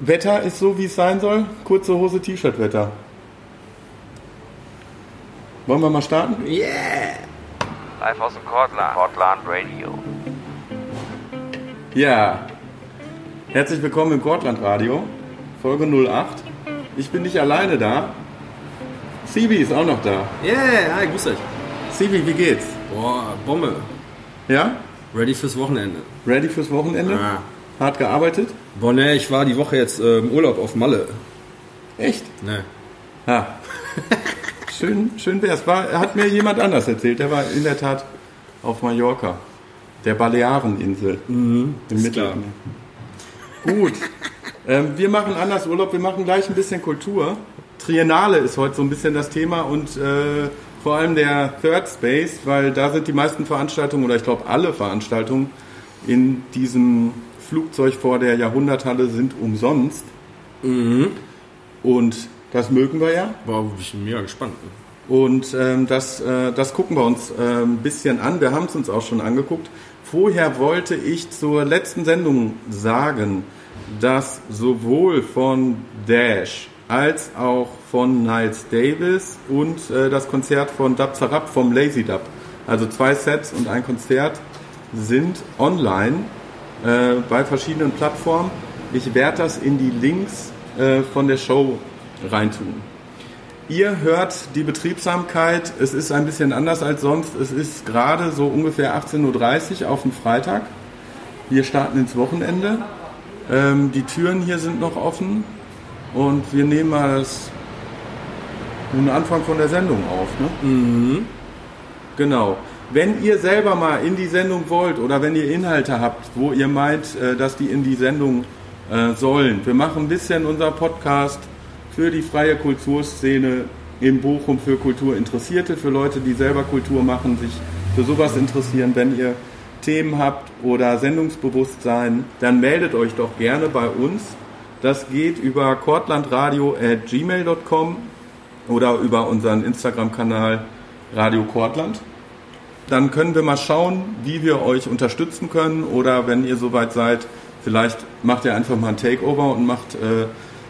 Wetter ist so, wie es sein soll. Kurze Hose, T-Shirt-Wetter. Wollen wir mal starten? Yeah! Live aus dem Cortland. Cortland Radio. Ja. Herzlich willkommen im Cortland Radio. Folge 08. Ich bin nicht alleine da. Sibi ist auch noch da. Yeah, hi, grüß euch. Sibi, wie geht's? Boah, Bombe. Ja? Ready fürs Wochenende. Ready fürs Wochenende? Ja. Hart gearbeitet? Boah, ne, ich war die Woche jetzt äh, im Urlaub auf Malle. Echt? Ne. Ja. schön, schön wär's. War, hat mir jemand anders erzählt. Der war in der Tat auf Mallorca. Der Baleareninsel. Mhm, Im Mittelmeer. Gut. ähm, wir machen anders Urlaub. Wir machen gleich ein bisschen Kultur. Triennale ist heute so ein bisschen das Thema und äh, vor allem der Third Space, weil da sind die meisten Veranstaltungen oder ich glaube alle Veranstaltungen in diesem Flugzeug vor der Jahrhunderthalle sind umsonst. Und das mögen wir ja. Bin ich mega gespannt. Und ähm, das, äh, das gucken wir uns äh, ein bisschen an. Wir haben es uns auch schon angeguckt. Vorher wollte ich zur letzten Sendung sagen, dass sowohl von Dash als auch von Niles Davis und äh, das Konzert von Dub Zarab vom Lazy Dub, also zwei Sets und ein Konzert, sind online äh, bei verschiedenen Plattformen. Ich werde das in die Links äh, von der Show reintun. Ihr hört die Betriebsamkeit. Es ist ein bisschen anders als sonst. Es ist gerade so ungefähr 18.30 Uhr auf dem Freitag. Wir starten ins Wochenende. Ähm, die Türen hier sind noch offen. Und wir nehmen mal das, den Anfang von der Sendung auf. Ne? Genau. Wenn ihr selber mal in die Sendung wollt oder wenn ihr Inhalte habt, wo ihr meint, äh, dass die in die Sendung äh, sollen. Wir machen ein bisschen unser Podcast für die freie Kulturszene in Bochum für Kulturinteressierte, für Leute, die selber Kultur machen, sich für sowas interessieren. Wenn ihr Themen habt oder Sendungsbewusstsein, dann meldet euch doch gerne bei uns. Das geht über kortlandradio.gmail.com oder über unseren Instagram-Kanal Radio Kortland. Dann können wir mal schauen, wie wir euch unterstützen können oder wenn ihr soweit seid, vielleicht macht ihr einfach mal ein Takeover und macht äh,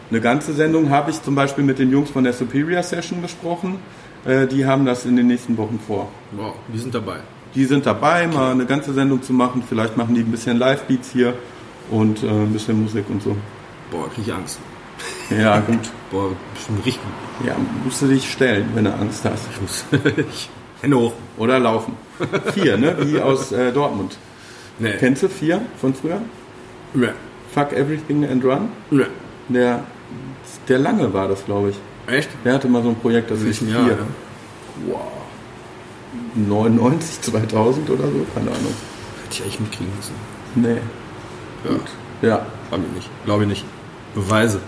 eine ganze Sendung. Habe ich zum Beispiel mit den Jungs von der Superior Session besprochen. Äh, die haben das in den nächsten Wochen vor. Wow, die sind dabei. Die sind dabei, mal eine ganze Sendung zu machen. Vielleicht machen die ein bisschen Live-Beats hier und äh, ein bisschen Musik und so. Boah, krieg ich Angst. Ja, gut. Boah, bestimmt richtig. Ja, musst du dich stellen, wenn du Angst hast. Ich muss. ich- Hände hoch. Oder laufen. Vier, ne? Wie aus äh, Dortmund. Nee. Kennst du vier von früher? Nee. Fuck Everything and Run? Nee. Der, der Lange war das, glaube ich. Echt? Der hatte mal so ein Projekt, das Welchen vier. Jahr, ja? Wow. 99, 2000 oder so? Keine Ahnung. Hätte ich eigentlich mitkriegen müssen. Nee. Ja. Ja, War mir nicht. Glaube ich nicht. Beweise.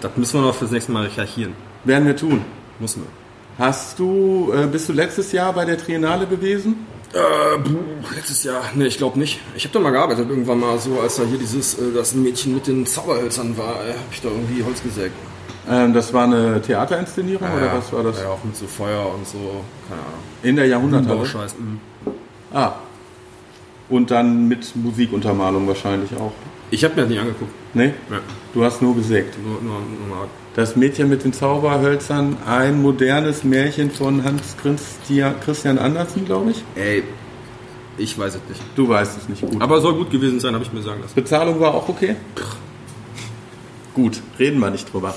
Das müssen wir noch fürs nächste Mal recherchieren. werden wir tun. Müssen wir. Hast du, äh, bist du letztes Jahr bei der Triennale gewesen? Äh, letztes Jahr, nee, ich glaube nicht. Ich habe da mal gearbeitet irgendwann mal so, als da hier dieses, äh, das Mädchen mit den Zauberhölzern war, äh, habe ich da irgendwie Holz gesägt. Ähm, das war eine Theaterinszenierung oder was war das? Ja, auch mit so Feuer und so, keine Ahnung. In der Jahrhunderthalle? Mhm. Ah. Und dann mit Musikuntermalung wahrscheinlich auch. Ich habe mir das nicht angeguckt. Nee? Ja, Du hast nur gesägt. nur, nur, nur. Das Mädchen mit den Zauberhölzern, ein modernes Märchen von Hans Christia- Christian Andersen, glaube ich. Ey, ich weiß es nicht. Du weißt es nicht gut. Aber soll gut gewesen sein, habe ich mir sagen lassen. Bezahlung war auch okay? Gut, reden wir nicht drüber.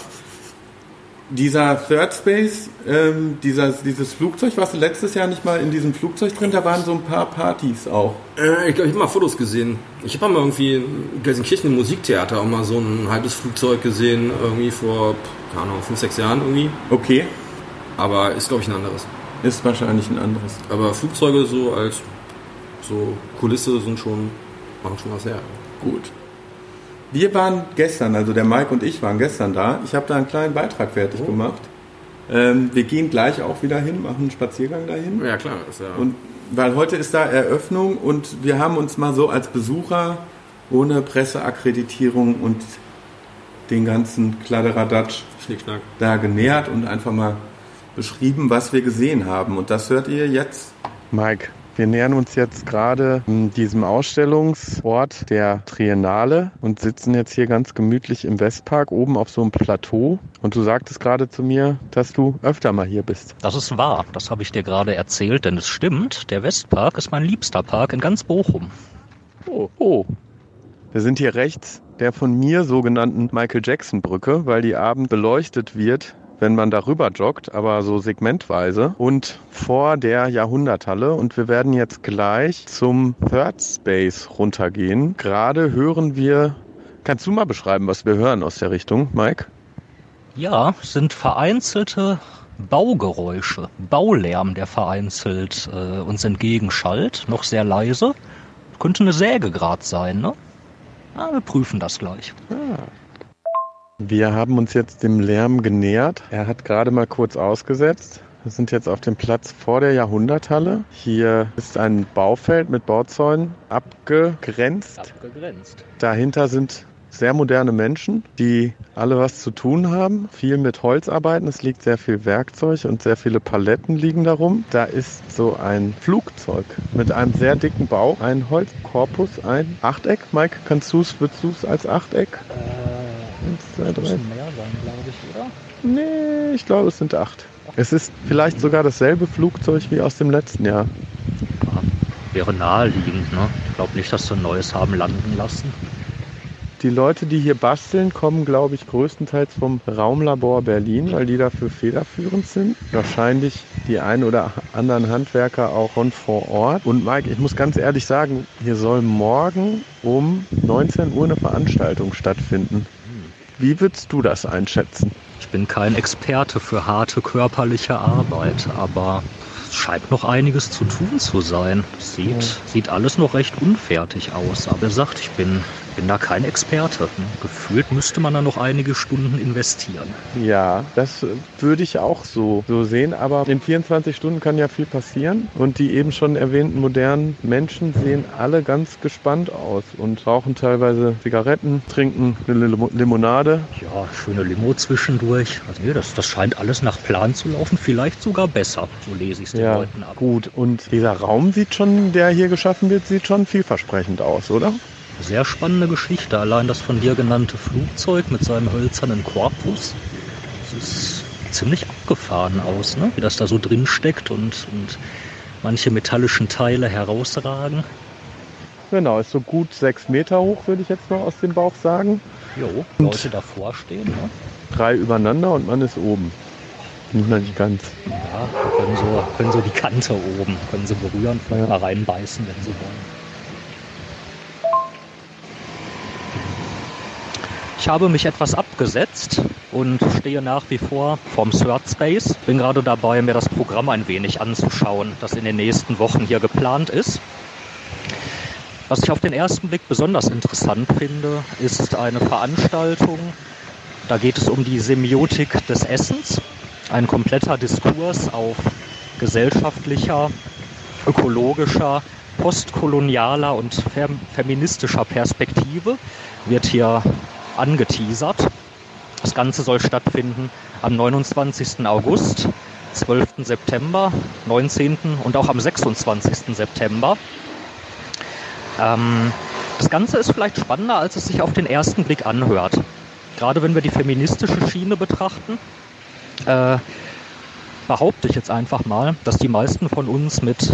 Dieser Third Space, ähm, dieser, dieses Flugzeug, warst du letztes Jahr nicht mal in diesem Flugzeug drin? Da waren so ein paar Partys auch. Äh, ich glaube, ich habe mal Fotos gesehen. Ich habe mal irgendwie in Gelsenkirchen im Musiktheater auch mal so ein halbes Flugzeug gesehen, irgendwie vor, keine Ahnung, fünf, sechs Jahren irgendwie. Okay, Aber ist, glaube ich, ein anderes. ist wahrscheinlich ein anderes. Aber Flugzeuge so als so Kulisse sind schon, machen schon was her. Gut. Wir waren gestern, also der Mike und ich waren gestern da. Ich habe da einen kleinen Beitrag fertig gemacht. Ähm, wir gehen gleich auch wieder hin, machen einen Spaziergang dahin. Ja, klar. Ist ja Und weil heute ist da Eröffnung und wir haben uns mal so als Besucher ohne Presseakkreditierung und den ganzen Kladderadatsch Schnickschnack. da genähert und einfach mal beschrieben, was wir gesehen haben. Und das hört ihr jetzt. Mike, Wir nähern uns jetzt gerade diesem Ausstellungsort der Triennale und sitzen jetzt hier ganz gemütlich im Westpark oben auf so einem Plateau. Und du sagtest gerade zu mir, dass du öfter mal hier bist. Das ist wahr. Das habe ich dir gerade erzählt, denn es stimmt. Der Westpark ist mein liebster Park in ganz Bochum. Oh, oh. Wir sind hier rechts der von mir sogenannten Michael Jackson Brücke, weil die abend beleuchtet wird wenn man darüber joggt, aber so segmentweise und vor der Jahrhunderthalle. Und wir werden jetzt gleich zum Third Space runtergehen. Gerade hören wir, kannst du mal beschreiben, was wir hören aus der Richtung, Mike? Ja, sind vereinzelte Baugeräusche, Baulärm, der vereinzelt äh, uns entgegenschallt, noch sehr leise. Könnte eine Säge gerade sein, ne? Na, wir prüfen das gleich. Ah. Wir haben uns jetzt dem Lärm genähert. Er hat gerade mal kurz ausgesetzt. Wir sind jetzt auf dem Platz vor der Jahrhunderthalle. Hier ist ein Baufeld mit Bauzäunen abgegrenzt. Abgegrenzt. Dahinter sind sehr moderne Menschen, die alle was zu tun haben, viel mit Holz arbeiten. Es liegt sehr viel Werkzeug und sehr viele Paletten liegen darum. Da ist so ein Flugzeug mit einem sehr dicken Bauch, ein Holzkorpus, ein Achteck. Mike, kannst du es, würdest du es als Achteck? Äh, Eins, zwei, drei. mehr sein, glaube ich, oder? Nee, ich glaube, es sind acht. Es ist vielleicht sogar dasselbe Flugzeug wie aus dem letzten Jahr. Ja, wäre naheliegend, ne? Ich glaube nicht, dass sie ein neues haben landen lassen. Die Leute, die hier basteln, kommen, glaube ich, größtenteils vom Raumlabor Berlin, weil die dafür federführend sind. Wahrscheinlich die ein oder anderen Handwerker auch von vor Ort. Und Mike, ich muss ganz ehrlich sagen, hier soll morgen um 19 Uhr eine Veranstaltung stattfinden. Wie würdest du das einschätzen? Ich bin kein Experte für harte körperliche Arbeit, aber es scheint noch einiges zu tun zu sein. Sieht, ja. sieht alles noch recht unfertig aus. Aber er sagt, ich bin bin da kein Experte. Gefühlt müsste man da noch einige Stunden investieren. Ja, das würde ich auch so, so sehen. Aber in 24 Stunden kann ja viel passieren. Und die eben schon erwähnten modernen Menschen sehen alle ganz gespannt aus und rauchen teilweise Zigaretten, trinken eine Limonade. Ja, schöne Limo zwischendurch. Also, nee, das, das scheint alles nach Plan zu laufen. Vielleicht sogar besser. So lese ich es den ja, Leuten ab. Gut, und dieser Raum sieht schon, der hier geschaffen wird, sieht schon vielversprechend aus, oder? Sehr spannende Geschichte. Allein das von dir genannte Flugzeug mit seinem hölzernen Korpus. Das ist ziemlich abgefahren aus, ne? wie das da so drin steckt und, und manche metallischen Teile herausragen. Genau, ist so gut sechs Meter hoch, würde ich jetzt mal aus dem Bauch sagen. Jo, Leute davor stehen. Ne? Drei übereinander und man ist oben. Nicht ganz. Ja, können so, können so die Kante oben, können sie berühren, vielleicht ja. mal reinbeißen, wenn sie wollen. Ich habe mich etwas abgesetzt und stehe nach wie vor vom Third Space. Bin gerade dabei, mir das Programm ein wenig anzuschauen, das in den nächsten Wochen hier geplant ist. Was ich auf den ersten Blick besonders interessant finde, ist eine Veranstaltung. Da geht es um die Semiotik des Essens. Ein kompletter Diskurs auf gesellschaftlicher, ökologischer, postkolonialer und feministischer Perspektive wird hier angeteasert. Das Ganze soll stattfinden am 29. August, 12. September, 19. und auch am 26. September. Ähm, das Ganze ist vielleicht spannender, als es sich auf den ersten Blick anhört. Gerade wenn wir die feministische Schiene betrachten, äh, behaupte ich jetzt einfach mal, dass die meisten von uns mit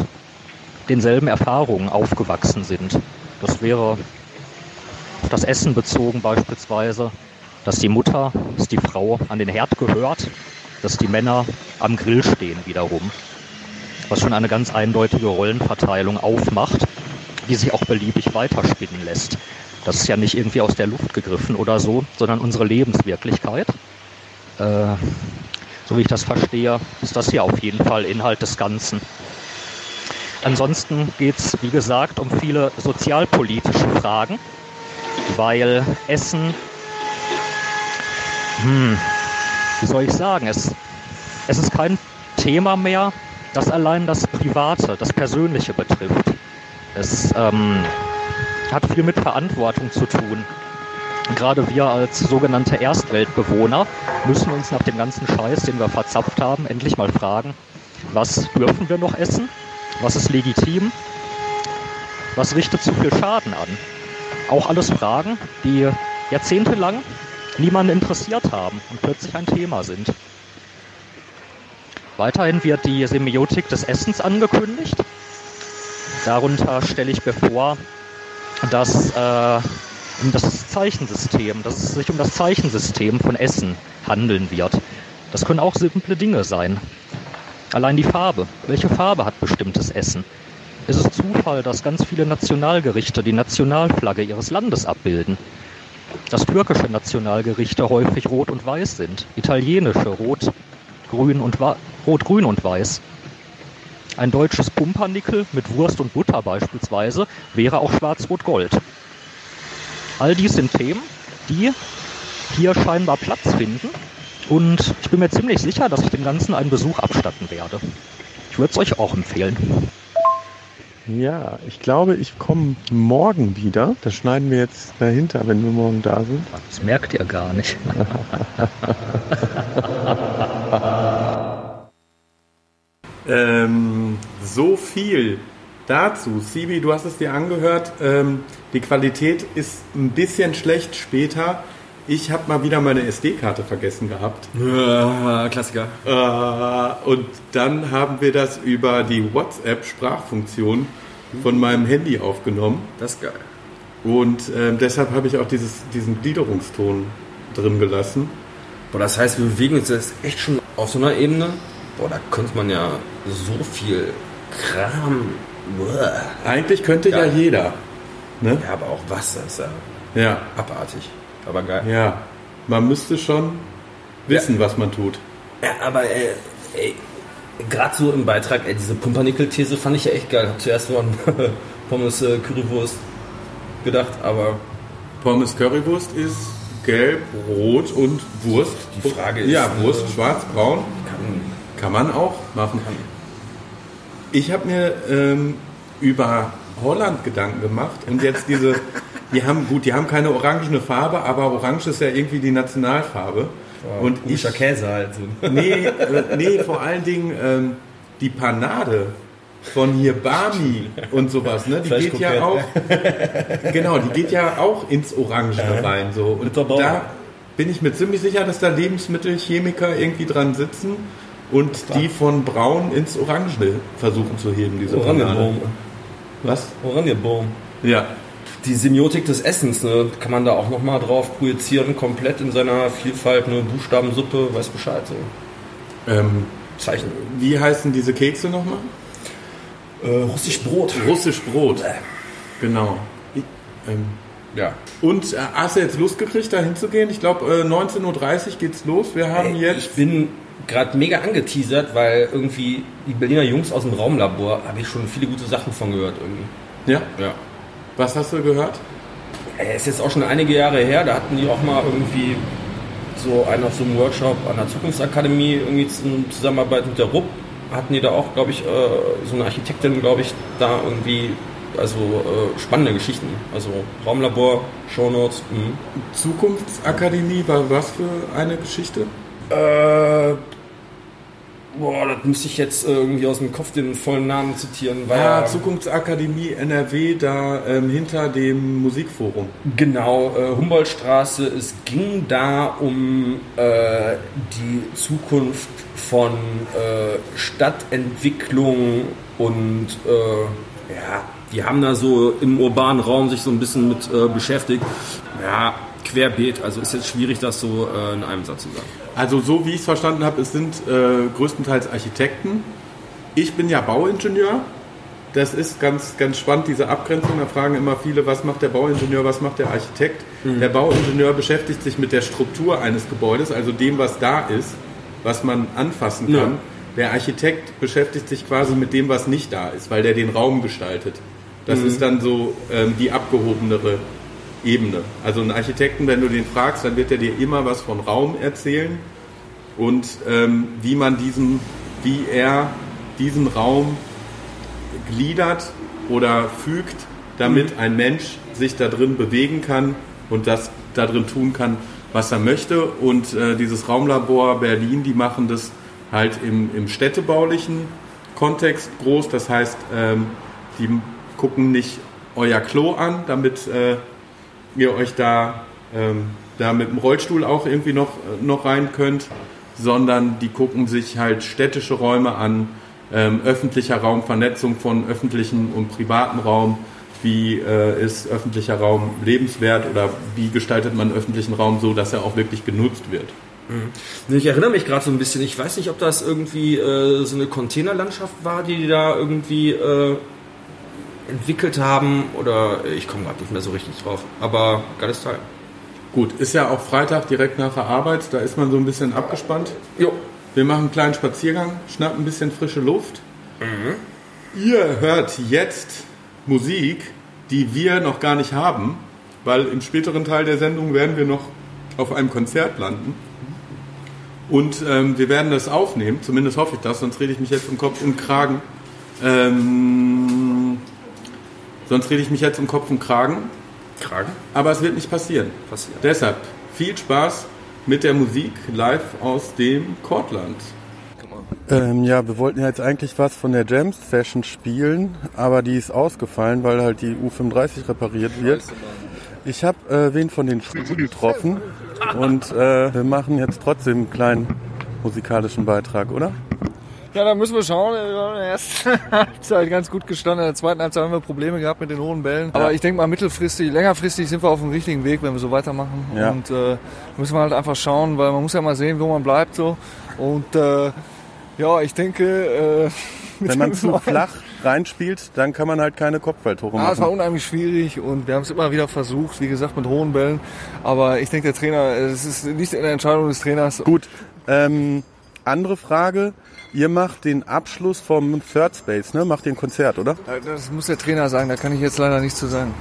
denselben Erfahrungen aufgewachsen sind. Das wäre auf das Essen bezogen beispielsweise, dass die Mutter, dass die Frau an den Herd gehört, dass die Männer am Grill stehen wiederum. Was schon eine ganz eindeutige Rollenverteilung aufmacht, die sich auch beliebig weiterspinnen lässt. Das ist ja nicht irgendwie aus der Luft gegriffen oder so, sondern unsere Lebenswirklichkeit. Äh, so wie ich das verstehe, ist das hier auf jeden Fall Inhalt des Ganzen. Ansonsten geht es, wie gesagt, um viele sozialpolitische Fragen weil Essen, hm, wie soll ich sagen, es, es ist kein Thema mehr, das allein das Private, das Persönliche betrifft. Es ähm, hat viel mit Verantwortung zu tun. Gerade wir als sogenannte Erstweltbewohner müssen uns nach dem ganzen Scheiß, den wir verzapft haben, endlich mal fragen, was dürfen wir noch essen Was ist legitim? Was richtet zu viel Schaden an? Auch alles Fragen, die jahrzehntelang niemanden interessiert haben und plötzlich ein Thema sind. Weiterhin wird die Semiotik des Essens angekündigt. Darunter stelle ich mir vor, dass äh, um das Zeichensystem, dass es sich um das Zeichensystem von Essen handeln wird. Das können auch simple Dinge sein. Allein die Farbe. Welche Farbe hat bestimmtes Essen? Ist es Zufall, dass ganz viele Nationalgerichte die Nationalflagge ihres Landes abbilden? Dass türkische Nationalgerichte häufig rot und weiß sind, italienische rot, grün und rot, grün und weiß. Ein deutsches Pumpernickel mit Wurst und Butter beispielsweise wäre auch schwarz-rot-gold. All dies sind Themen, die hier scheinbar Platz finden und ich bin mir ziemlich sicher, dass ich dem Ganzen einen Besuch abstatten werde. Ich würde es euch auch empfehlen. Ja, ich glaube, ich komme morgen wieder. Das schneiden wir jetzt dahinter, wenn wir morgen da sind. Das merkt ihr gar nicht. ähm, so viel dazu. Sibi, du hast es dir angehört. Ähm, die Qualität ist ein bisschen schlecht später. Ich habe mal wieder meine SD-Karte vergessen gehabt. Klassiker. Äh, und dann haben wir das über die WhatsApp-Sprachfunktion von meinem Handy aufgenommen. Das ist geil. Und äh, deshalb habe ich auch dieses, diesen Gliederungston drin gelassen. Boah, das heißt, wir bewegen uns jetzt echt schon auf so einer Ebene. Boah, da könnte man ja so viel Kram. Boah. Eigentlich könnte ja, ja jeder. Ne? Ja, aber auch Wasser ist ja, ja. abartig aber geil. Ja, man müsste schon wissen, ja. was man tut. Ja, aber äh, gerade so im Beitrag, ey, diese Pumpernickel-These fand ich ja echt geil. Hab zuerst nur an Pommes äh, Currywurst gedacht, aber. Pommes Currywurst ist gelb, rot und Wurst. Die Frage ist. Ja, Wurst, äh, schwarz, braun. Kann, kann man auch machen. Kann. Ich habe mir ähm, über Holland Gedanken gemacht und jetzt diese die haben, gut, die haben keine orangene Farbe, aber Orange ist ja irgendwie die Nationalfarbe. Oh, und ich, Käse halt. So. Nee, äh, nee, vor allen Dingen ähm, die Panade von hier Bami und sowas, ne? Die geht ja auch, genau, die geht ja auch ins Orange ja. rein, so. Und da bin ich mir ziemlich sicher, dass da Lebensmittelchemiker irgendwie dran sitzen und die von Braun ins Orange versuchen zu heben, diese Panade. Was? Orangenbaum. Ja, die Semiotik des Essens, ne, kann man da auch nochmal drauf projizieren, komplett in seiner Vielfalt, eine Buchstabensuppe, weiß Bescheid. So. Ähm, Zeichen. Wie heißen diese Kekse nochmal? Äh, Russisch Brot. Russisch Brot. Äh. Genau. Ich, ähm, ja. Und äh, hast du jetzt Lust gekriegt, da hinzugehen? Ich glaube, äh, 19.30 Uhr geht's los. Wir haben Ey, jetzt. Ich bin gerade mega angeteasert, weil irgendwie die Berliner Jungs aus dem Raumlabor habe ich schon viele gute Sachen von gehört irgendwie. Ja? Ja. Was hast du gehört? Es ist jetzt auch schon einige Jahre her, da hatten die auch mal irgendwie so einen auf so einem Workshop an der Zukunftsakademie irgendwie in Zusammenarbeit mit der RUP hatten die da auch, glaube ich, äh, so eine Architektin, glaube ich, da irgendwie, also äh, spannende Geschichten. Also Raumlabor, Shownotes. Mh. Zukunftsakademie war was für eine Geschichte? Äh, Boah, das müsste ich jetzt äh, irgendwie aus dem Kopf den vollen Namen zitieren. Weil ja, Zukunftsakademie NRW, da ähm, hinter dem Musikforum. Genau, äh, Humboldtstraße. Es ging da um äh, die Zukunft von äh, Stadtentwicklung und äh, ja, die haben da so im urbanen Raum sich so ein bisschen mit äh, beschäftigt. Ja, querbeet. Also ist jetzt schwierig, das so in einem Satz zu sagen. Also so wie ich es verstanden habe, es sind äh, größtenteils Architekten. Ich bin ja Bauingenieur. Das ist ganz, ganz spannend, diese Abgrenzung. Da fragen immer viele, was macht der Bauingenieur, was macht der Architekt. Mhm. Der Bauingenieur beschäftigt sich mit der Struktur eines Gebäudes, also dem, was da ist, was man anfassen kann. Ja. Der Architekt beschäftigt sich quasi mit dem, was nicht da ist, weil der den Raum gestaltet. Das mhm. ist dann so ähm, die abgehobenere Ebene. Also ein Architekten, wenn du den fragst, dann wird er dir immer was von Raum erzählen und ähm, wie man diesen, wie er diesen Raum gliedert oder fügt, damit mhm. ein Mensch sich da drin bewegen kann und das da drin tun kann, was er möchte. Und äh, dieses Raumlabor Berlin, die machen das halt im, im städtebaulichen Kontext groß. Das heißt, ähm, die gucken nicht euer Klo an, damit äh, ihr euch da, ähm, da mit dem Rollstuhl auch irgendwie noch, noch rein könnt, sondern die gucken sich halt städtische Räume an, ähm, öffentlicher Raum, Vernetzung von öffentlichen und privaten Raum. Wie äh, ist öffentlicher Raum lebenswert oder wie gestaltet man öffentlichen Raum so, dass er auch wirklich genutzt wird? Mhm. Ich erinnere mich gerade so ein bisschen, ich weiß nicht, ob das irgendwie äh, so eine Containerlandschaft war, die die da irgendwie äh, entwickelt haben oder ich komme gerade nicht mehr so richtig drauf. Aber geiles Teil. Gut, ist ja auch Freitag direkt nach der Arbeit, da ist man so ein bisschen abgespannt. Jo. Wir machen einen kleinen Spaziergang, schnappen ein bisschen frische Luft. Ihr hört jetzt Musik, die wir noch gar nicht haben, weil im späteren Teil der Sendung werden wir noch auf einem Konzert landen. Und ähm, wir werden das aufnehmen, zumindest hoffe ich das, sonst rede ich mich jetzt um Kopf und Kragen. Ähm, sonst rede ich mich jetzt um Kopf und Kragen, Kragen? aber es wird nicht passieren. Passiert. Deshalb viel Spaß mit der Musik live aus dem Kortland. Ähm, ja, wir wollten ja jetzt eigentlich was von der Jam Session spielen, aber die ist ausgefallen, weil halt die U35 repariert wird. Ich habe äh, wen von den Frühen getroffen und äh, wir machen jetzt trotzdem einen kleinen musikalischen Beitrag, oder? Ja, da müssen wir schauen. Wir haben in der ersten Halbzeit ganz gut gestanden. In der zweiten Halbzeit haben wir Probleme gehabt mit den hohen Bällen. Aber ich denke mal, mittelfristig, längerfristig sind wir auf dem richtigen Weg, wenn wir so weitermachen. Ja. Und äh, müssen wir halt einfach schauen, weil man muss ja mal sehen, wo man bleibt so. Und äh, ja, ich denke, äh, Wenn man zu flach reinspielt, dann kann man halt keine Kopfballtore Ah, es war machen. unheimlich schwierig und wir haben es immer wieder versucht, wie gesagt, mit hohen Bällen. Aber ich denke, der Trainer, es ist nicht in der Entscheidung des Trainers. Gut, ähm, andere Frage. Ihr macht den Abschluss vom Third Space, ne? Macht den Konzert, oder? Das muss der Trainer sagen, da kann ich jetzt leider nichts zu sagen.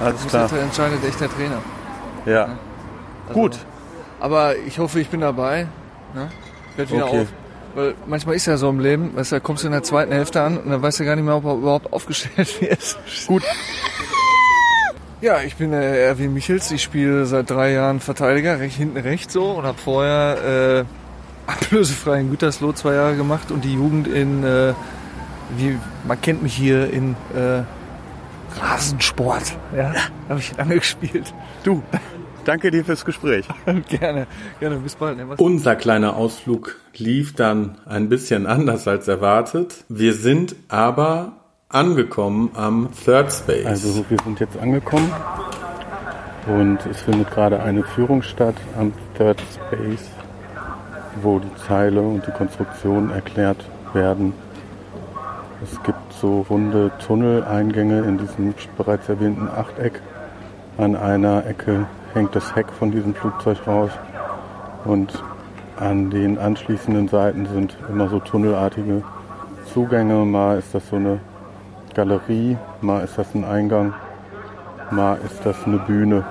Alles Das muss klar. der entscheidet echt der Trainer. Ja. Also, Gut. Aber ich hoffe, ich bin dabei. Ne? Ich werde wieder Okay. auf. Weil manchmal ist ja so im Leben, weißt du, da kommst du in der zweiten Hälfte an und dann weißt du gar nicht mehr, ob er überhaupt aufgestellt wird. Gut. Ja, ich bin der Erwin Michels. Ich spiele seit drei Jahren Verteidiger, recht hinten rechts so und habe vorher äh, ablösefrei in Gütersloh zwei Jahre gemacht und die Jugend in, äh, wie man kennt mich hier in äh, Rasensport. Ja, habe ich lange gespielt. Du, danke dir fürs Gespräch. gerne, gerne. Bis bald. Ne? Unser kleiner Ausflug lief dann ein bisschen anders als erwartet. Wir sind aber angekommen am Third Space. Also wir sind jetzt angekommen und es findet gerade eine Führung statt am Third Space, wo die Zeile und die Konstruktion erklärt werden. Es gibt so runde Tunneleingänge in diesem bereits erwähnten Achteck. An einer Ecke hängt das Heck von diesem Flugzeug raus und an den anschließenden Seiten sind immer so tunnelartige Zugänge. Mal ist das so eine Galerie, mal ist das ein Eingang, mal ist das eine Bühne.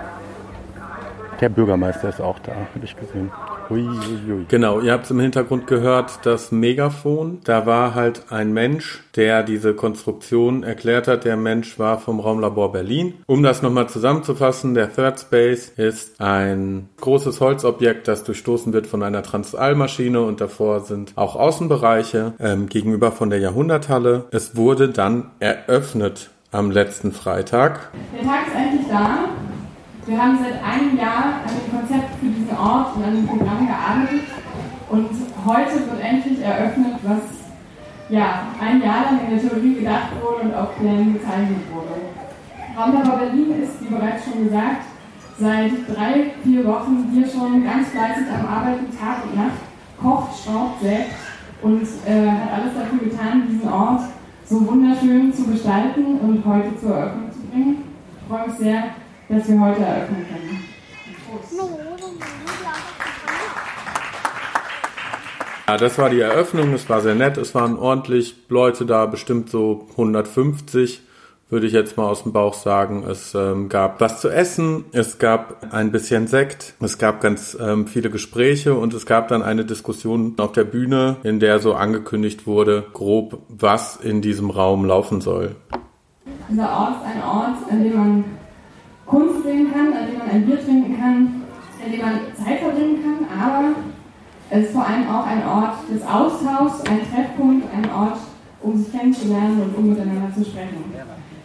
Der Bürgermeister ist auch da, habe ich gesehen. Ui, ui, ui. Genau, ihr habt im Hintergrund gehört, das Megafon. Da war halt ein Mensch, der diese Konstruktion erklärt hat. Der Mensch war vom Raumlabor Berlin. Um das nochmal zusammenzufassen, der Third Space ist ein großes Holzobjekt, das durchstoßen wird von einer Transallmaschine und davor sind auch Außenbereiche ähm, gegenüber von der Jahrhunderthalle. Es wurde dann eröffnet am letzten Freitag. Der Tag ist endlich da. Wir haben seit einem Jahr an dem Konzept für diesen Ort und an dem Programm gearbeitet. Und heute wird endlich eröffnet, was ja, ein Jahr lang in der Theorie gedacht wurde und auf Plänen gezeichnet wurde. Raumlabor Berlin ist, wie bereits schon gesagt, seit drei, vier Wochen hier schon ganz fleißig am Arbeiten, Tag und Nacht, kocht, schraubt, sägt und äh, hat alles dafür getan, diesen Ort so wunderschön zu gestalten und heute zur Eröffnung zu bringen. Ich freue mich sehr, dass wir heute eröffnen können. Ja, das war die Eröffnung, es war sehr nett, es waren ordentlich Leute da, bestimmt so 150, würde ich jetzt mal aus dem Bauch sagen. Es ähm, gab was zu essen, es gab ein bisschen Sekt, es gab ganz ähm, viele Gespräche und es gab dann eine Diskussion auf der Bühne, in der so angekündigt wurde, grob, was in diesem Raum laufen soll. Dieser Ort ist ein Ort, an dem man Kunst sehen kann, an dem man ein Bier trinken kann, an dem man Zeit verbringen kann, aber es ist vor allem auch ein Ort des Austauschs, ein Treffpunkt, ein Ort, um sich kennenzulernen und um miteinander zu sprechen.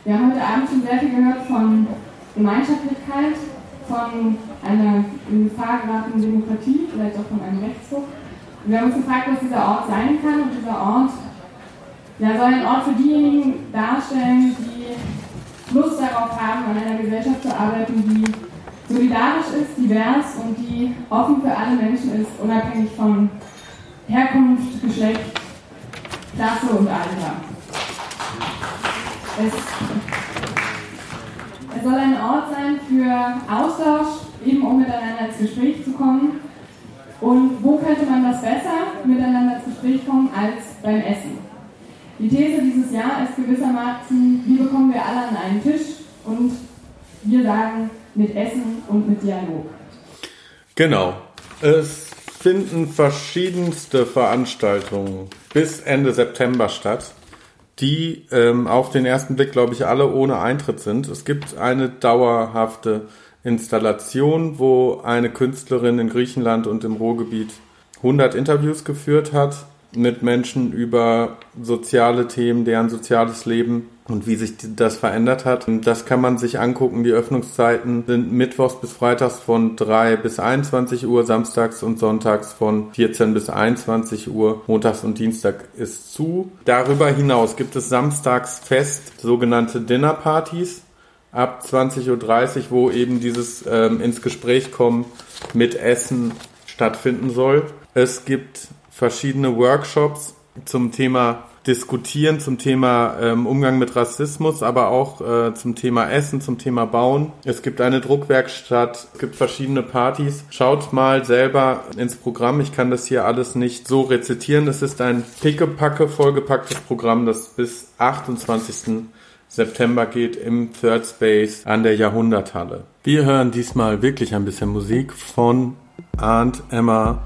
Wir haben heute Abend schon sehr viel gehört von Gemeinschaftlichkeit, von einer in Gefahr geratenen Demokratie, vielleicht auch von einem Rechtsruck. Und wir haben uns gefragt, was dieser Ort sein kann und dieser Ort ja, soll ein Ort für diejenigen darstellen, die Lust darauf haben, an einer Gesellschaft zu arbeiten, die solidarisch ist, divers und die offen für alle Menschen ist, unabhängig von Herkunft, Geschlecht, Klasse und Alter. Es, es soll ein Ort sein für Austausch, eben um miteinander ins Gespräch zu kommen. Und wo könnte man das besser miteinander ins Gespräch kommen als beim Essen? Die These dieses Jahr ist gewissermaßen, wie bekommen wir alle an einen Tisch und wir sagen mit Essen und mit Dialog. Genau. Es finden verschiedenste Veranstaltungen bis Ende September statt, die ähm, auf den ersten Blick, glaube ich, alle ohne Eintritt sind. Es gibt eine dauerhafte Installation, wo eine Künstlerin in Griechenland und im Ruhrgebiet 100 Interviews geführt hat mit Menschen über soziale Themen, deren soziales Leben und wie sich das verändert hat. Das kann man sich angucken. Die Öffnungszeiten sind mittwochs bis freitags von 3 bis 21 Uhr, samstags und sonntags von 14 bis 21 Uhr, montags und Dienstag ist zu. Darüber hinaus gibt es samstags fest sogenannte Dinnerpartys ab 20.30 Uhr, wo eben dieses ähm, ins Gespräch kommen mit Essen stattfinden soll. Es gibt verschiedene Workshops zum Thema Diskutieren, zum Thema ähm, Umgang mit Rassismus, aber auch äh, zum Thema Essen, zum Thema Bauen. Es gibt eine Druckwerkstatt, es gibt verschiedene Partys. Schaut mal selber ins Programm. Ich kann das hier alles nicht so rezitieren. Es ist ein pickepacke vollgepacktes Programm, das bis 28. September geht im Third Space an der Jahrhunderthalle. Wir hören diesmal wirklich ein bisschen Musik von Aunt Emma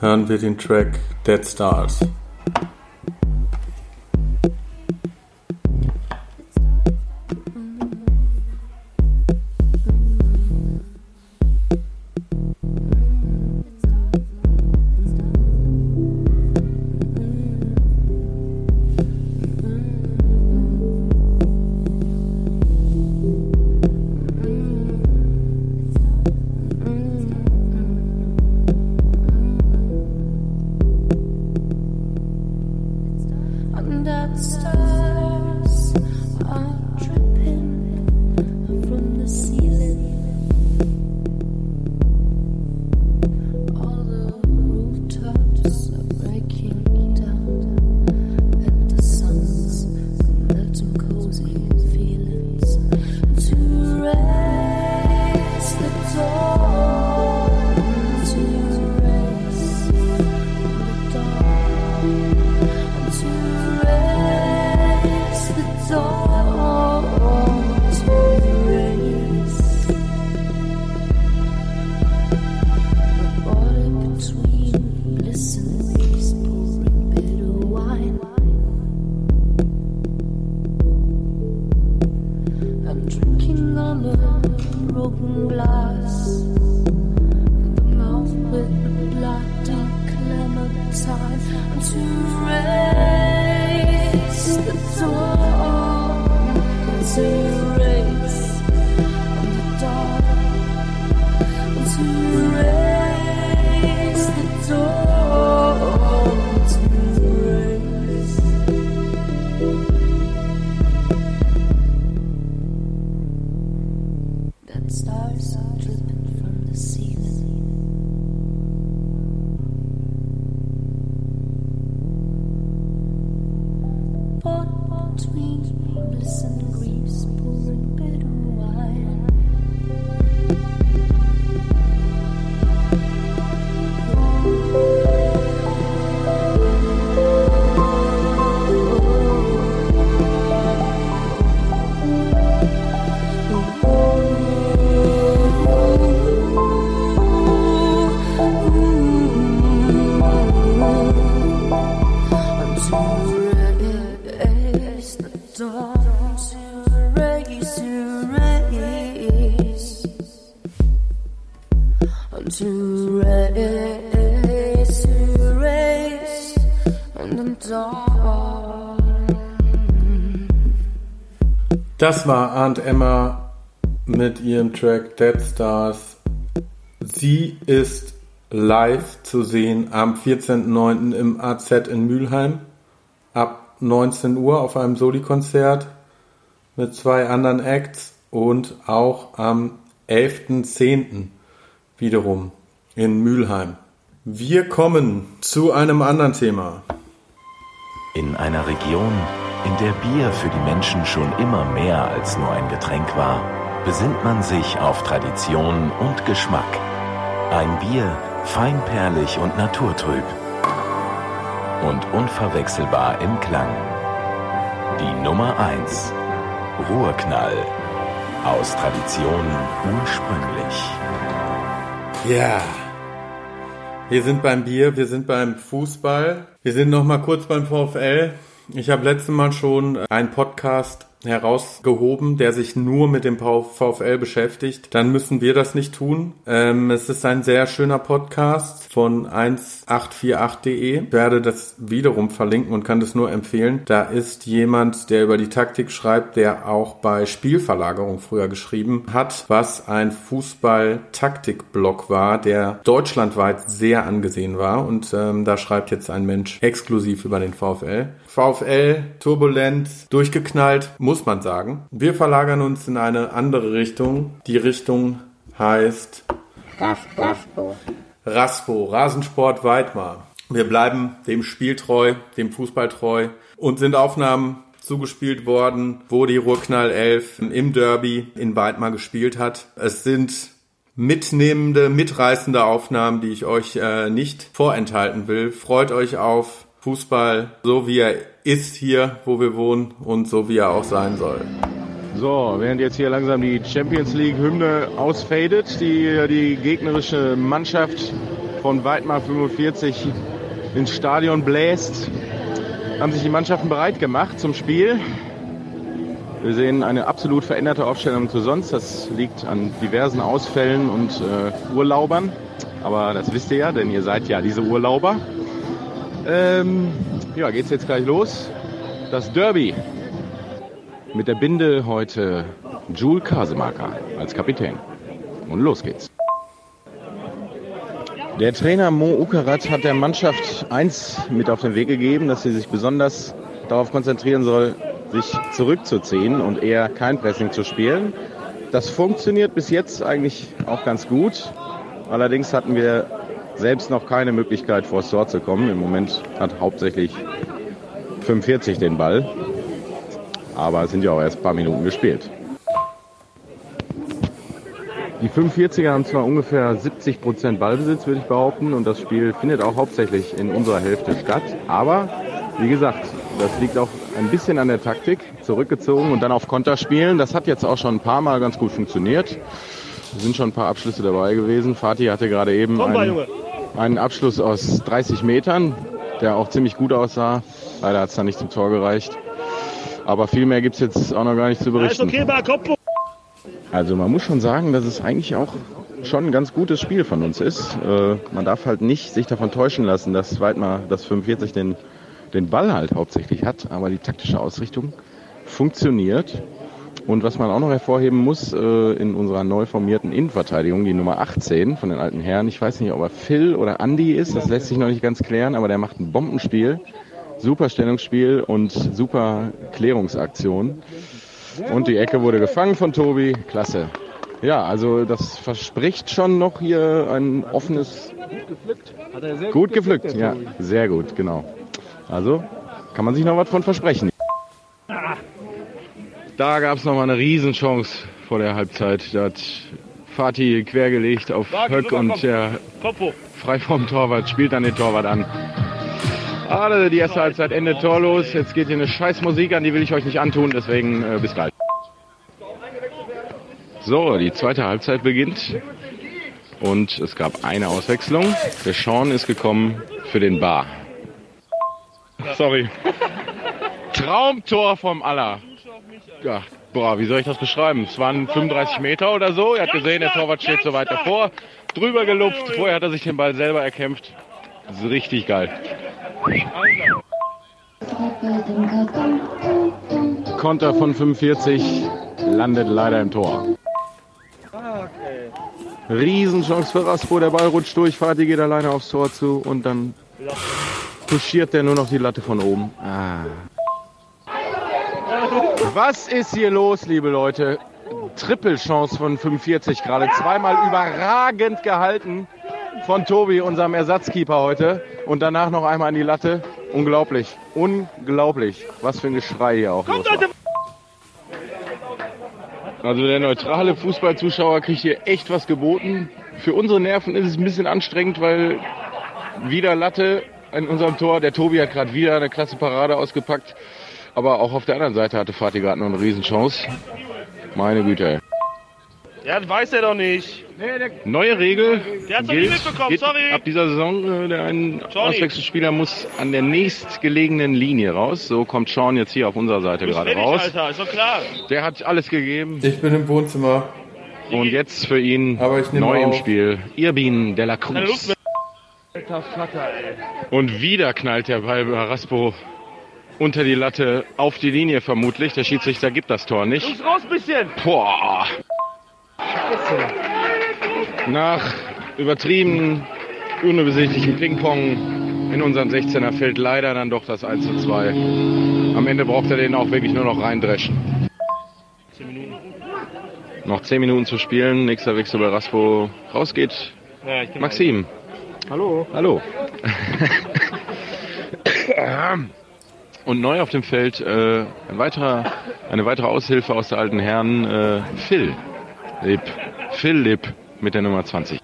hören wir den Track Dead Stars. music. listen. Das war Aunt Emma mit ihrem Track Dead Stars. Sie ist live zu sehen am 14.09. im AZ in Mülheim ab 19 Uhr auf einem Soli-Konzert mit zwei anderen Acts und auch am 11.10. wiederum in Mülheim. Wir kommen zu einem anderen Thema. In einer Region, in der Bier für die Menschen schon immer mehr als nur ein Getränk war, besinnt man sich auf Tradition und Geschmack. Ein Bier, feinperlig und naturtrüb. Und unverwechselbar im Klang. Die Nummer 1. Ruhrknall. Aus Tradition ursprünglich. Ja. Wir sind beim Bier, wir sind beim Fußball. Wir sind noch mal kurz beim VfL. Ich habe letztes Mal schon einen Podcast herausgehoben, der sich nur mit dem VfL beschäftigt, dann müssen wir das nicht tun. Ähm, es ist ein sehr schöner Podcast von 1848.de. Ich werde das wiederum verlinken und kann das nur empfehlen. Da ist jemand, der über die Taktik schreibt, der auch bei Spielverlagerung früher geschrieben hat, was ein Fußball-Taktik-Blog war, der deutschlandweit sehr angesehen war. Und ähm, da schreibt jetzt ein Mensch exklusiv über den VfL. VfL, turbulent, durchgeknallt, muss man sagen. Wir verlagern uns in eine andere Richtung. Die Richtung heißt Raspo. Raspo, Rasensport Weidmar. Wir bleiben dem Spiel treu, dem Fußball treu und sind Aufnahmen zugespielt worden, wo die Ruhrknall 11 im Derby in Weidmar gespielt hat. Es sind mitnehmende, mitreißende Aufnahmen, die ich euch äh, nicht vorenthalten will. Freut euch auf Fußball, so wie er ist hier, wo wir wohnen und so wie er auch sein soll. So, während jetzt hier langsam die Champions League Hymne ausfadet, die die gegnerische Mannschaft von Weidmar 45 ins Stadion bläst, haben sich die Mannschaften bereit gemacht zum Spiel. Wir sehen eine absolut veränderte Aufstellung zu sonst. Das liegt an diversen Ausfällen und äh, Urlaubern. Aber das wisst ihr ja, denn ihr seid ja diese Urlauber. Ähm, ja, geht's jetzt gleich los. Das Derby. Mit der Binde heute Jules Kasemaker als Kapitän. Und los geht's. Der Trainer Mo Ukarat hat der Mannschaft eins mit auf den Weg gegeben, dass sie sich besonders darauf konzentrieren soll, sich zurückzuziehen und eher kein Pressing zu spielen. Das funktioniert bis jetzt eigentlich auch ganz gut. Allerdings hatten wir selbst noch keine Möglichkeit, vor das Tor zu kommen. Im Moment hat hauptsächlich 45 den Ball. Aber es sind ja auch erst ein paar Minuten gespielt. Die 45er haben zwar ungefähr 70 Prozent Ballbesitz, würde ich behaupten, und das Spiel findet auch hauptsächlich in unserer Hälfte statt. Aber wie gesagt, das liegt auch ein bisschen an der Taktik, zurückgezogen und dann auf Konter spielen. Das hat jetzt auch schon ein paar Mal ganz gut funktioniert. Es sind schon ein paar Abschlüsse dabei gewesen. Fatih hatte gerade eben einen, einen Abschluss aus 30 Metern, der auch ziemlich gut aussah. Leider hat es dann nicht zum Tor gereicht. Aber viel mehr gibt es jetzt auch noch gar nicht zu berichten. Also man muss schon sagen, dass es eigentlich auch schon ein ganz gutes Spiel von uns ist. Äh, man darf halt nicht sich davon täuschen lassen, dass Weidmar das 45 den, den Ball halt hauptsächlich hat, aber die taktische Ausrichtung funktioniert. Und was man auch noch hervorheben muss, äh, in unserer neu formierten Innenverteidigung, die Nummer 18 von den alten Herren, ich weiß nicht, ob er Phil oder Andy ist, das lässt sich noch nicht ganz klären, aber der macht ein Bombenspiel, super Stellungsspiel und super Klärungsaktion. Und die Ecke wurde gefangen von Tobi, klasse. Ja, also das verspricht schon noch hier ein offenes... Gut gepflückt. Hat er sehr gut, gut gepflückt, gepflückt ja, sehr gut, genau. Also kann man sich noch was von versprechen. Da gab es nochmal eine Riesenchance vor der Halbzeit. Da hat Fatih quergelegt auf Höck und der frei vom Torwart spielt dann den Torwart an. Also die erste Halbzeit endet torlos. Jetzt geht hier eine scheiß Musik an, die will ich euch nicht antun, deswegen äh, bis gleich. So, die zweite Halbzeit beginnt und es gab eine Auswechslung. Der Sean ist gekommen für den Bar. Sorry. Traumtor vom Aller. Ja, boah, wie soll ich das beschreiben? Es waren 35 Meter oder so. Er hat gesehen, der Torwart steht so weit davor. Drüber gelupft. Vorher hat er sich den Ball selber erkämpft. Das ist richtig geil. Konter von 45 landet leider im Tor. Riesenchance für Raspo, der Ball rutscht durch, Fatih geht alleine aufs Tor zu und dann touchiert der nur noch die Latte von oben. Ah. Was ist hier los, liebe Leute? Triple-Chance von 45 gerade. Zweimal überragend gehalten von Tobi, unserem Ersatzkeeper heute. Und danach noch einmal an die Latte. Unglaublich. Unglaublich. Was für ein Geschrei hier auch los war. Also der neutrale Fußballzuschauer kriegt hier echt was geboten. Für unsere Nerven ist es ein bisschen anstrengend, weil wieder Latte in unserem Tor. Der Tobi hat gerade wieder eine klasse Parade ausgepackt. Aber auch auf der anderen Seite hatte Fatih gerade noch eine Riesenchance. Meine Güte. ey. Ja, das weiß er doch nicht. Neue Regel Der hat's doch nicht gilt, mitbekommen, sorry. ab dieser Saison, äh, der ein. Auswechselspieler muss an der nächstgelegenen Linie raus. So kommt Sean jetzt hier auf unserer Seite gerade raus. Alter, ist doch klar. Der hat alles gegeben. Ich bin im Wohnzimmer. Und jetzt für ihn Aber ich nehme neu im auf. Spiel Irbin de la Cruz. Alter Vater, ey. Und wieder knallt der Ball bei Raspo unter die Latte auf die Linie vermutlich. Der Schiedsrichter gibt das Tor nicht. Jungs, raus bisschen. Boah. Nach übertrieben unübersichtlichen Ping-Pong in unseren 16er fällt leider dann doch das 1 zu 2. Am Ende braucht er den auch wirklich nur noch reindreschen. Noch 10 Minuten zu spielen. Nächster Wechsel bei Raspo. Rausgeht Ja, ich geh mal Maxim. Hallo. Hallo. Und neu auf dem Feld äh, ein weiterer, eine weitere Aushilfe aus der alten Herren, äh, Phil. Lip. Phil Lip mit der Nummer 20.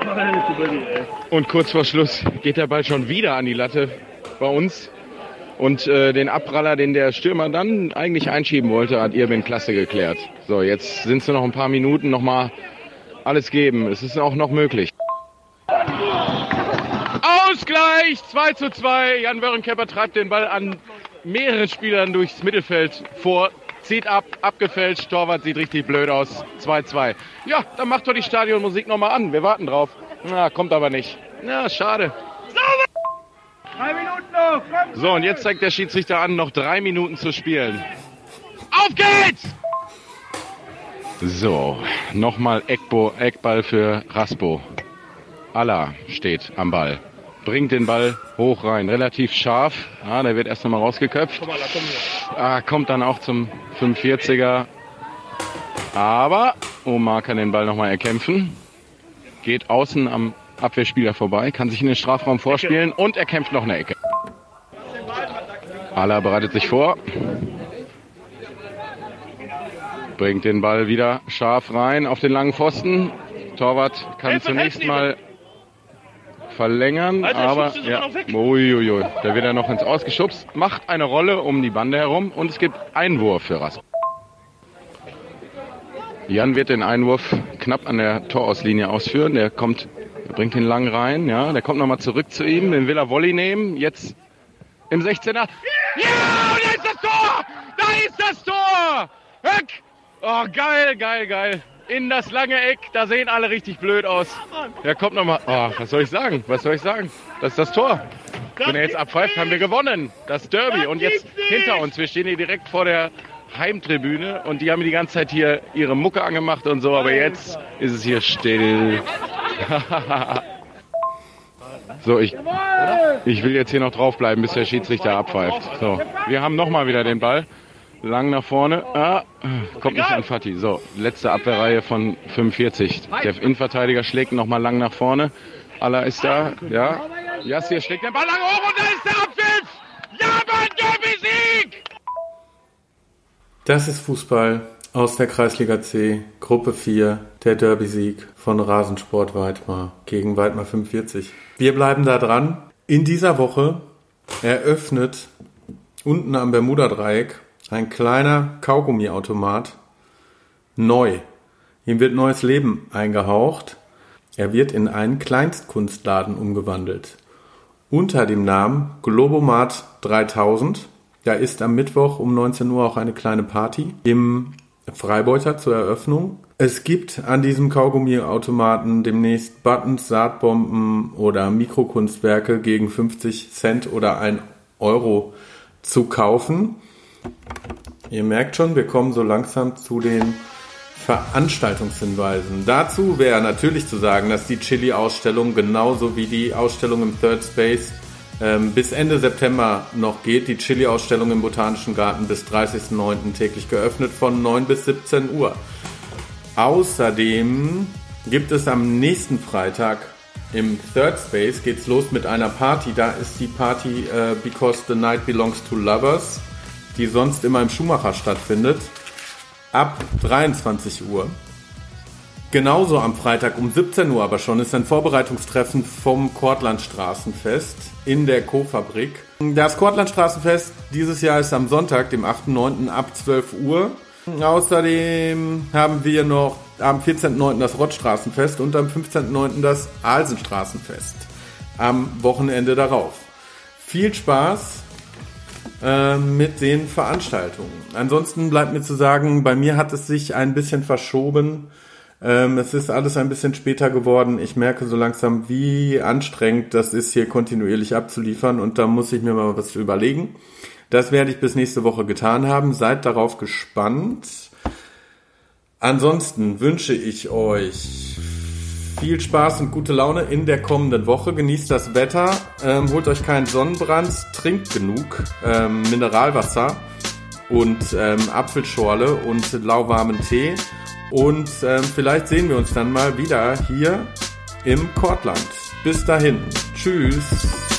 Alter, Buddy, ey. Und kurz vor Schluss geht der Ball schon wieder an die Latte bei uns. Und äh, den Abpraller, den der Stürmer dann eigentlich einschieben wollte, hat Irwin klasse geklärt. So, jetzt sind es nur noch ein paar Minuten, nochmal alles geben. Es ist auch noch möglich. Ausgleich 2 zu 2. Jan Wörnkepper treibt den Ball an mehreren Spielern durchs Mittelfeld vor. Zieht ab, abgefälscht. Torwart sieht richtig blöd aus. 2-2. Ja, dann macht doch die Stadionmusik nochmal an. Wir warten drauf. Na, kommt aber nicht. Na, schade. Drei Minuten noch. Komm. So, und jetzt zeigt der Schiedsrichter an, noch drei Minuten zu spielen. Auf geht's! So, nochmal Eckball für Raspo. Allah steht am Ball. Bringt den Ball hoch rein. Relativ scharf. Ah, der wird erst nochmal rausgeköpft. Ah, kommt dann auch zum 45er. Aber Omar kann den Ball nochmal erkämpfen. Geht außen am Abwehrspieler vorbei, kann sich in den Strafraum vorspielen und er kämpft noch eine Ecke. Allah bereitet sich vor. Bringt den Ball wieder scharf rein auf den langen Pfosten. Torwart kann zunächst mal verlängern, Alter, der aber ja, uiuiui, da wird er noch ins Ausgeschubst, macht eine Rolle um die Bande herum und es gibt Einwurf für Rasmus. Jan wird den Einwurf knapp an der Torauslinie ausführen. Der kommt, er bringt ihn lang rein, ja, der kommt nochmal zurück zu ihm, den will er Volley nehmen, jetzt im 16er. Ja, und da ist das Tor! Da ist das Tor! Höck! Oh, geil, geil, geil. In das lange Eck, da sehen alle richtig blöd aus. Der kommt nochmal. Oh, was soll ich sagen? Was soll ich sagen? Das ist das Tor. Wenn er jetzt abpfeift, haben wir gewonnen. Das Derby. Und jetzt hinter uns. Wir stehen hier direkt vor der Heimtribüne und die haben die ganze Zeit hier ihre Mucke angemacht und so, aber jetzt ist es hier still. so, ich, ich will jetzt hier noch draufbleiben, bis der Schiedsrichter abpfeift. So, wir haben nochmal wieder den Ball. Lang nach vorne. Ah, kommt nicht an Fatih. So, letzte Abwehrreihe von 45. Der Innenverteidiger schlägt nochmal lang nach vorne. Allah ist da. Ja. Yassir schlägt den Ball lang hoch und da ist der Abpfiff! Ja, Mann, Derby-Sieg! Das ist Fußball aus der Kreisliga C, Gruppe 4, der Derby-Sieg von Rasensport Weidmar gegen Weidmar 45. Wir bleiben da dran. In dieser Woche eröffnet unten am Bermuda-Dreieck ein kleiner Kaugummiautomat neu. Ihm wird neues Leben eingehaucht. Er wird in einen Kleinstkunstladen umgewandelt. Unter dem Namen Globomat 3000 da ist am Mittwoch um 19 Uhr auch eine kleine Party im Freibeuter zur Eröffnung. Es gibt an diesem Kaugummiautomaten demnächst Buttons, Saatbomben oder Mikrokunstwerke gegen 50 Cent oder 1 Euro zu kaufen. Ihr merkt schon, wir kommen so langsam zu den Veranstaltungshinweisen. Dazu wäre natürlich zu sagen, dass die Chili-Ausstellung genauso wie die Ausstellung im Third Space ähm, bis Ende September noch geht. Die Chili-Ausstellung im Botanischen Garten bis 30.09. täglich geöffnet von 9 bis 17 Uhr. Außerdem gibt es am nächsten Freitag im Third Space geht's los mit einer Party. Da ist die Party äh, Because the Night Belongs to Lovers, die sonst immer im Schumacher stattfindet, ab 23 Uhr. Genauso am Freitag um 17 Uhr aber schon ist ein Vorbereitungstreffen vom Kortlandstraßenfest in der Co-Fabrik. Das Kortlandstraßenfest dieses Jahr ist am Sonntag, dem 8.9. ab 12 Uhr. Außerdem haben wir noch am 14.9. das Rottstraßenfest und am 15.9. das Alsenstraßenfest. Am Wochenende darauf. Viel Spaß äh, mit den Veranstaltungen. Ansonsten bleibt mir zu sagen, bei mir hat es sich ein bisschen verschoben. Ähm, es ist alles ein bisschen später geworden. Ich merke so langsam, wie anstrengend das ist, hier kontinuierlich abzuliefern und da muss ich mir mal was überlegen. Das werde ich bis nächste Woche getan haben. Seid darauf gespannt. Ansonsten wünsche ich euch viel Spaß und gute Laune in der kommenden Woche. Genießt das Wetter, ähm, holt euch keinen Sonnenbrand, trinkt genug ähm, Mineralwasser und ähm, Apfelschorle und lauwarmen Tee. Und ähm, vielleicht sehen wir uns dann mal wieder hier im Kortland. Bis dahin. Tschüss.